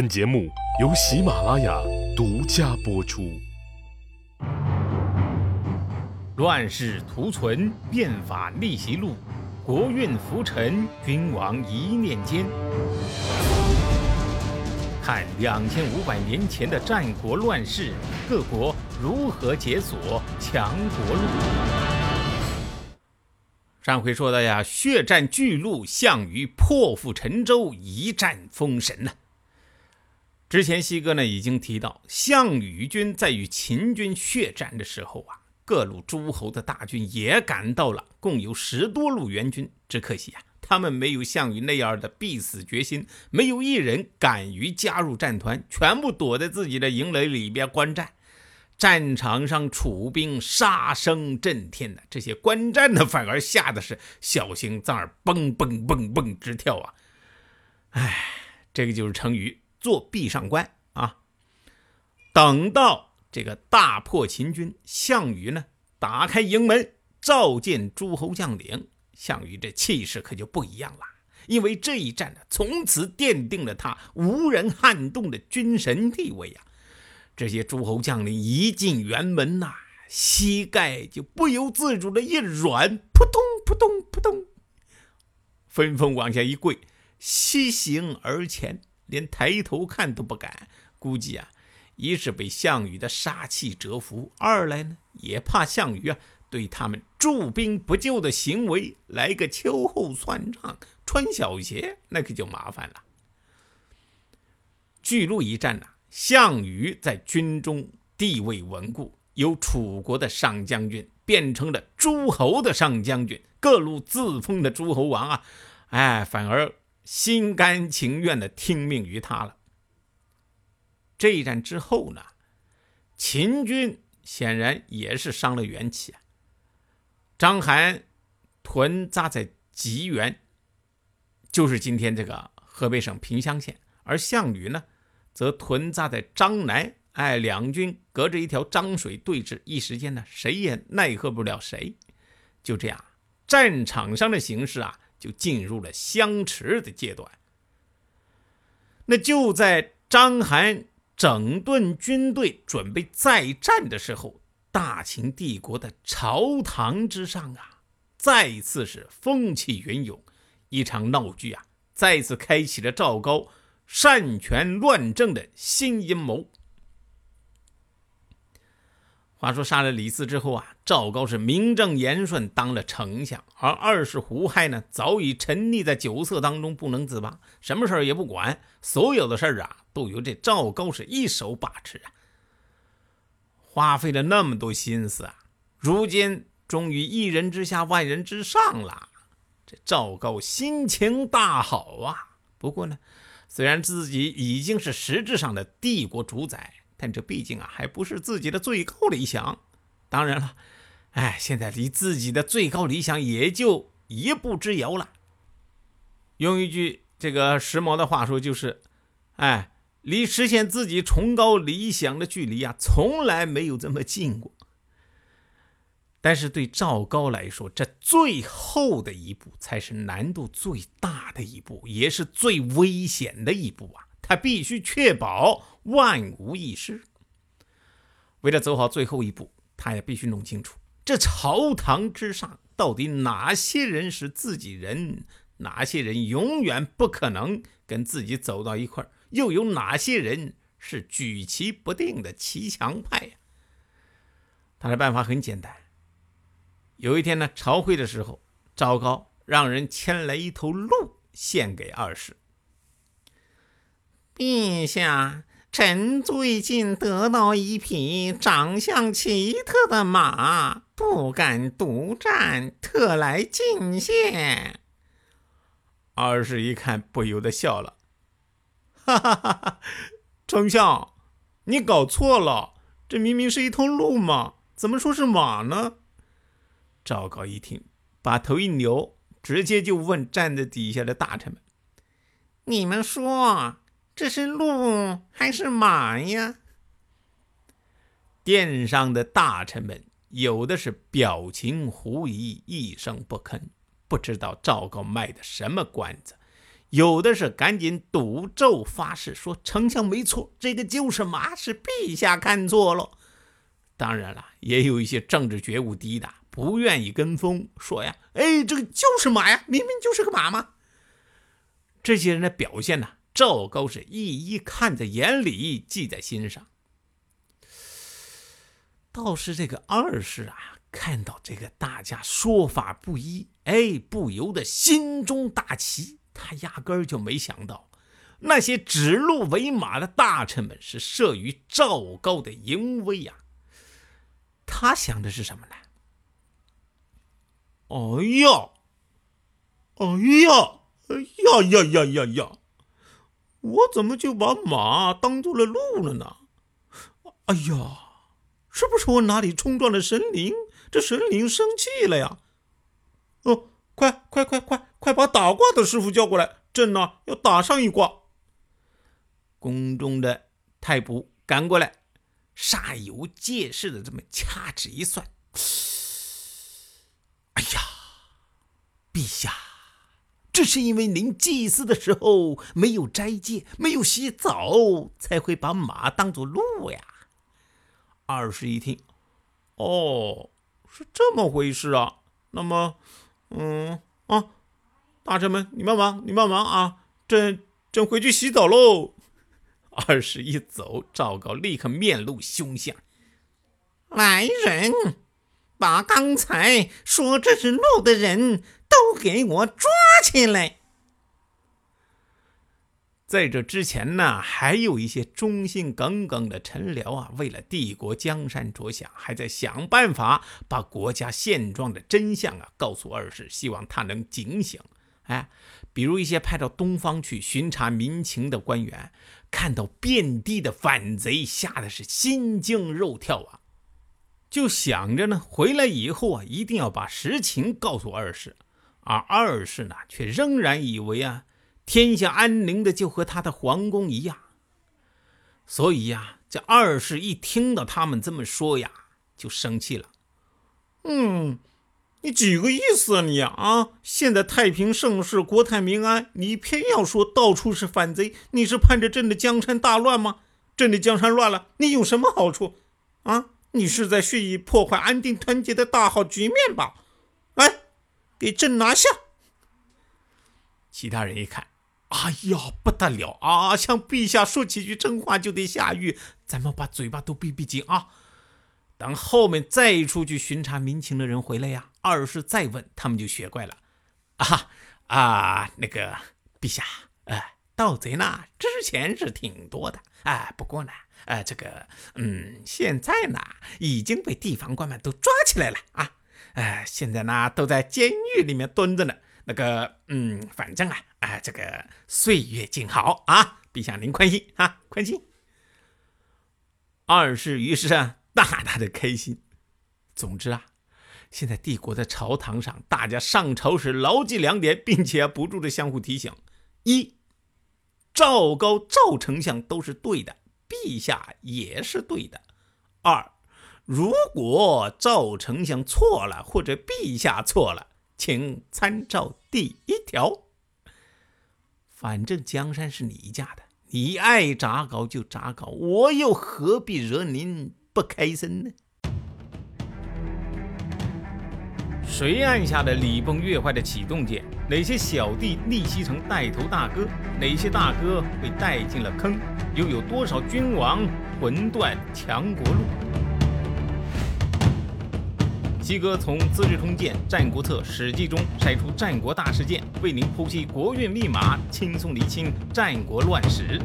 本节目由喜马拉雅独家播出。乱世图存，变法逆袭录，国运浮沉，君王一念间。看两千五百年前的战国乱世，各国如何解锁强国路。上回说的呀，血战巨鹿，项羽破釜沉舟，一战封神呐。之前西哥呢已经提到，项羽军在与秦军血战的时候啊，各路诸侯的大军也赶到了，共有十多路援军。只可惜啊，他们没有项羽那样的必死决心，没有一人敢于加入战团，全部躲在自己的营垒里边观战。战场上楚兵杀声震天的，这些观战的反而吓得是小心脏儿蹦蹦蹦蹦直跳啊！哎，这个就是成语。做壁上观啊！等到这个大破秦军，项羽呢打开营门召见诸侯将领，项羽这气势可就不一样了。因为这一战呢，从此奠定了他无人撼动的军神地位呀！这些诸侯将领一进辕门呐，膝盖就不由自主的一软，扑通扑通扑通，纷纷往下一跪，西行而前。连抬头看都不敢，估计啊，一是被项羽的杀气折服，二来呢，也怕项羽啊对他们驻兵不救的行为来个秋后算账，穿小鞋，那可就麻烦了。巨鹿一战呢，项羽在军中地位稳固，由楚国的上将军变成了诸侯的上将军，各路自封的诸侯王啊，哎，反而。心甘情愿的听命于他了。这一战之后呢，秦军显然也是伤了元气啊。章邯屯扎在吉原，就是今天这个河北省平乡县，而项羽呢，则屯扎在张南。哎，两军隔着一条漳水对峙，一时间呢，谁也奈何不了谁。就这样，战场上的形势啊。就进入了相持的阶段。那就在章邯整顿军队，准备再战的时候，大秦帝国的朝堂之上啊，再次是风起云涌，一场闹剧啊，再次开启了赵高擅权乱政的新阴谋。话说杀了李斯之后啊，赵高是名正言顺当了丞相，而二世胡亥呢，早已沉溺在酒色当中不能自拔，什么事儿也不管，所有的事儿啊，都由这赵高是一手把持啊。花费了那么多心思啊，如今终于一人之下万人之上了，这赵高心情大好啊。不过呢，虽然自己已经是实质上的帝国主宰。但这毕竟啊，还不是自己的最高理想。当然了，哎，现在离自己的最高理想也就一步之遥了。用一句这个时髦的话说，就是，哎，离实现自己崇高理想的距离啊，从来没有这么近过。但是对赵高来说，这最后的一步才是难度最大的一步，也是最危险的一步啊！他必须确保。万无一失。为了走好最后一步，他也必须弄清楚这朝堂之上到底哪些人是自己人，哪些人永远不可能跟自己走到一块儿，又有哪些人是举棋不定的骑墙派呀？他的办法很简单。有一天呢，朝会的时候，赵高让人牵来一头鹿献给二世，陛下。臣最近得到一匹长相奇特的马，不敢独占，特来进献。二世一看，不由得笑了：“哈哈哈哈！丞相，你搞错了，这明明是一头鹿嘛，怎么说是马呢？”赵高一听，把头一扭，直接就问站在底下的大臣们：“你们说？”这是鹿还是马呀？殿上的大臣们有的是表情狐疑，一声不吭，不知道赵高卖的什么关子；有的是赶紧赌咒发誓，说丞相没错，这个就是马，是陛下看错了。当然了，也有一些政治觉悟低的，不愿意跟风，说呀，哎，这个就是马呀，明明就是个马嘛。这些人的表现呢，赵高是一一看在眼里，记在心上。倒是这个二世啊，看到这个大家说法不一，哎，不由得心中大奇。他压根儿就没想到，那些指鹿为马的大臣们是慑于赵高的淫威呀。他想的是什么呢？哎呀，哎呀，哎呀呀呀呀呀！我怎么就把马当做了鹿了呢？哎呀，是不是我哪里冲撞了神灵？这神灵生气了呀？哦。快快快快快把打卦的师傅叫过来，朕呢要打上一卦。宫中的太仆赶过来，煞有介事的这么掐指一算，哎呀，陛下，这是因为您祭祀的时候没有斋戒，没有洗澡，才会把马当做鹿呀。二十一听，哦，是这么回事啊，那么。嗯啊，大臣们，你们忙，你们忙啊！朕朕回去洗澡喽。二十一走，赵高立刻面露凶相。来人，把刚才说这是鹿的人都给我抓起来。在这之前呢，还有一些忠心耿耿的臣僚啊，为了帝国江山着想，还在想办法把国家现状的真相啊告诉二世，希望他能警醒。哎，比如一些派到东方去巡查民情的官员，看到遍地的反贼，吓得是心惊肉跳啊，就想着呢，回来以后啊，一定要把实情告诉二世。而二世呢，却仍然以为啊。天下安宁的就和他的皇宫一样，所以呀，这二世一听到他们这么说呀，就生气了。嗯，你几个意思啊你啊？现在太平盛世，国泰民安，你偏要说到处是反贼，你是盼着朕的江山大乱吗？朕的江山乱了，你有什么好处？啊，你是在蓄意破坏安定团结的大好局面吧？哎，给朕拿下！其他人一看。哎呀，不得了啊！向陛下说几句真话就得下狱，咱们把嘴巴都闭闭紧啊！等后面再出去巡查民情的人回来呀，二是再问他们就学乖了。啊啊，那个陛下，呃，盗贼呢之前是挺多的，哎，不过呢，呃，这个，嗯，现在呢已经被地方官们都抓起来了啊，哎，现在呢都在监狱里面蹲着呢。那个，嗯，反正啊，哎，这个岁月静好啊，陛下您宽心啊，宽心。二世于是啊，大大的开心。总之啊，现在帝国的朝堂上，大家上朝时牢记两点，并且不住的相互提醒：一，赵高、赵丞相都是对的，陛下也是对的；二，如果赵丞相错了，或者陛下错了。请参照第一条。反正江山是你家的，你爱咋搞就咋搞，我又何必惹您不开心呢？谁按下了礼崩乐坏的启动键？哪些小弟逆袭成带头大哥？哪些大哥被带进了坑？又有多少君王魂断强国路？鸡哥从《资治通鉴》《战国策》《史记》中筛出战国大事件，为您剖析国运密码，轻松理清战国乱史。